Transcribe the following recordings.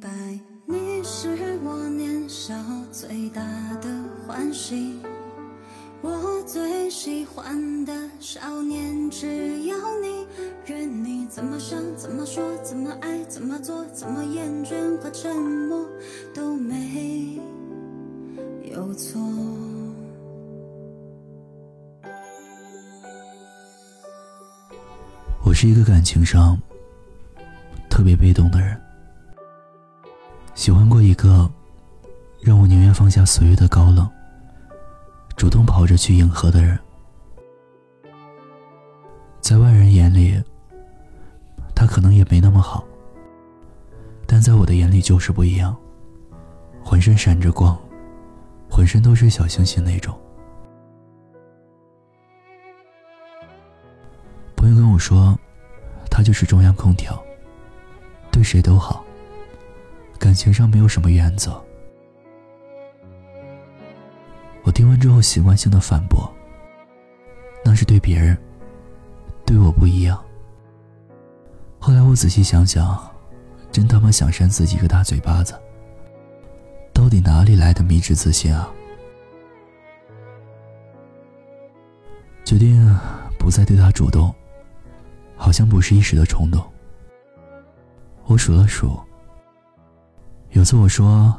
白，你是我年少最大的欢喜，我最喜欢的少年，只要你，任你怎么想，怎么说，怎么爱，怎么做，怎么厌倦和沉默都没有错。我是一个感情上特别被动的人。喜欢过一个让我宁愿放下所有的高冷，主动跑着去迎合的人。在外人眼里，他可能也没那么好，但在我的眼里就是不一样。浑身闪着光，浑身都是小星星那种。朋友跟我说，他就是中央空调，对谁都好。感情上没有什么原则。我听完之后习惯性的反驳：“那是对别人，对我不一样。”后来我仔细想想，真他妈想扇自己一个大嘴巴子。到底哪里来的迷之自信啊？决定不再对他主动，好像不是一时的冲动。我数了数。有次我说，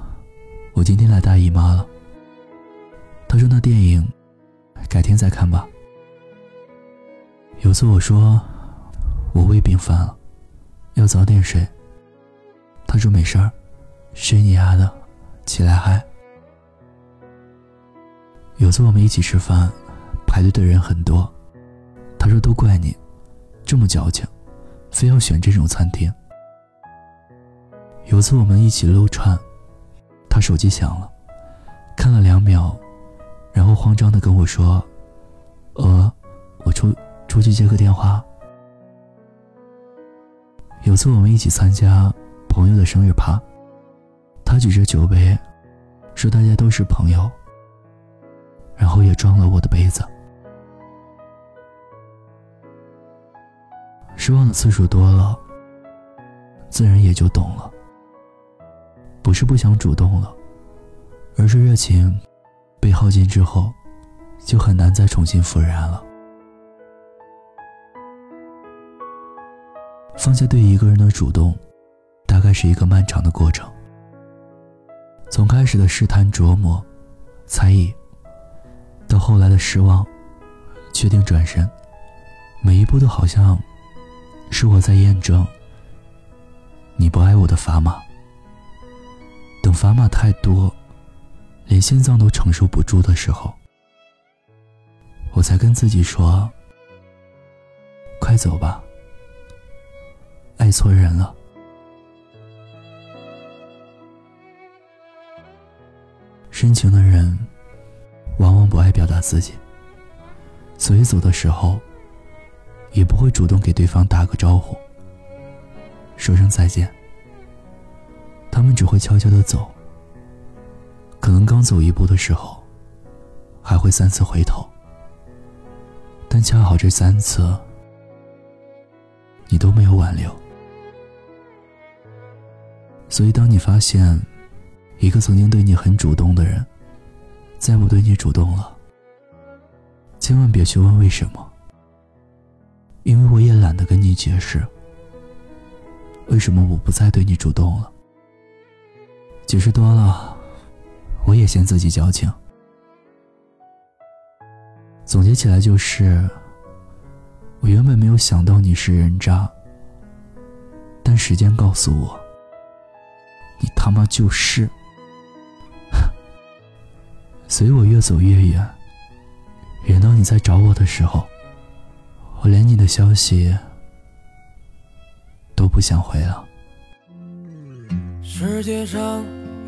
我今天来大姨妈了。他说那电影，改天再看吧。有次我说，我胃病犯了，要早点睡。他说没事儿，睡你丫的，起来嗨。有次我们一起吃饭，排队的人很多，他说都怪你，这么矫情，非要选这种餐厅。有次我们一起撸串，他手机响了，看了两秒，然后慌张的跟我说：“呃，我出出去接个电话。”有次我们一起参加朋友的生日趴，他举着酒杯，说大家都是朋友，然后也装了我的杯子。失望的次数多了，自然也就懂了。不是不想主动了，而是热情被耗尽之后，就很难再重新复燃了。放下对一个人的主动，大概是一个漫长的过程。从开始的试探、琢磨、猜疑，到后来的失望、确定、转身，每一步都好像是我在验证你不爱我的砝码。等砝码太多，连心脏都承受不住的时候，我才跟自己说：“快走吧，爱错人了。”深情的人，往往不爱表达自己，所以走的时候，也不会主动给对方打个招呼，说声再见。他们只会悄悄的走，可能刚走一步的时候，还会三次回头，但恰好这三次，你都没有挽留。所以，当你发现一个曾经对你很主动的人，再不对你主动了，千万别去问为什么，因为我也懒得跟你解释，为什么我不再对你主动了。解释多了，我也嫌自己矫情。总结起来就是，我原本没有想到你是人渣，但时间告诉我，你他妈就是。所以我越走越远，远到你在找我的时候，我连你的消息都不想回了。世界上。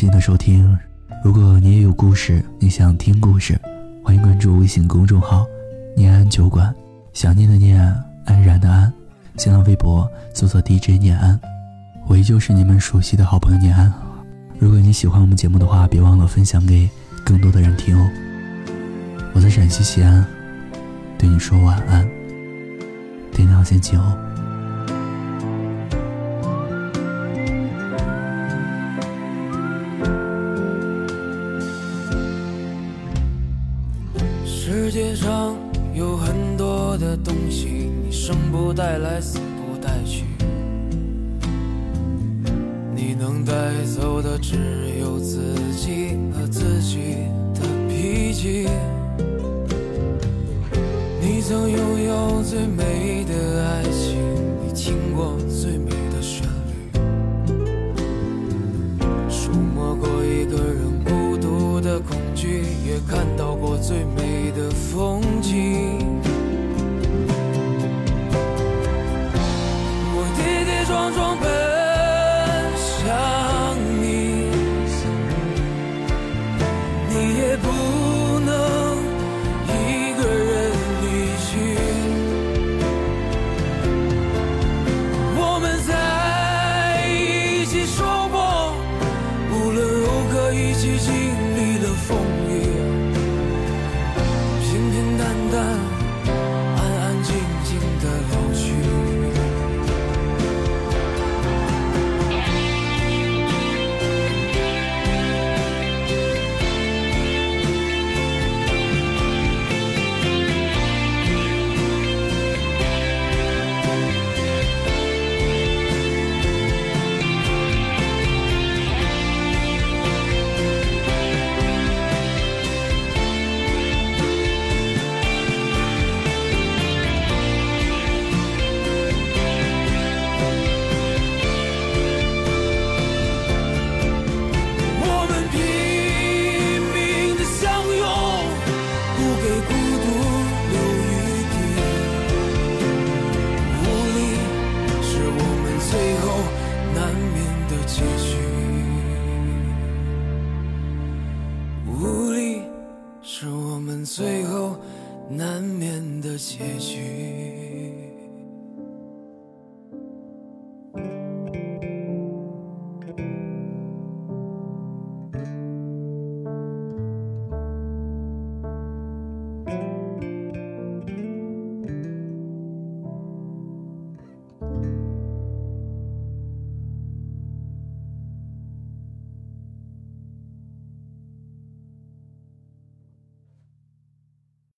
好了，感谢你的收听。如果你也有故事，你想听故事，欢迎关注微信公众号“念安酒馆”，想念的念，安然的安。新浪微博搜索 DJ 念安，我依旧是你们熟悉的好朋友念安。如果你喜欢我们节目的话，别忘了分享给更多的人听哦。我在陕西西安，对你说晚安，天亮先晴哦。生不带来，死不带去。你能带走的只有自己和自己的脾气。你曾拥有最美的爱情，撞撞是我们最后难免的结局。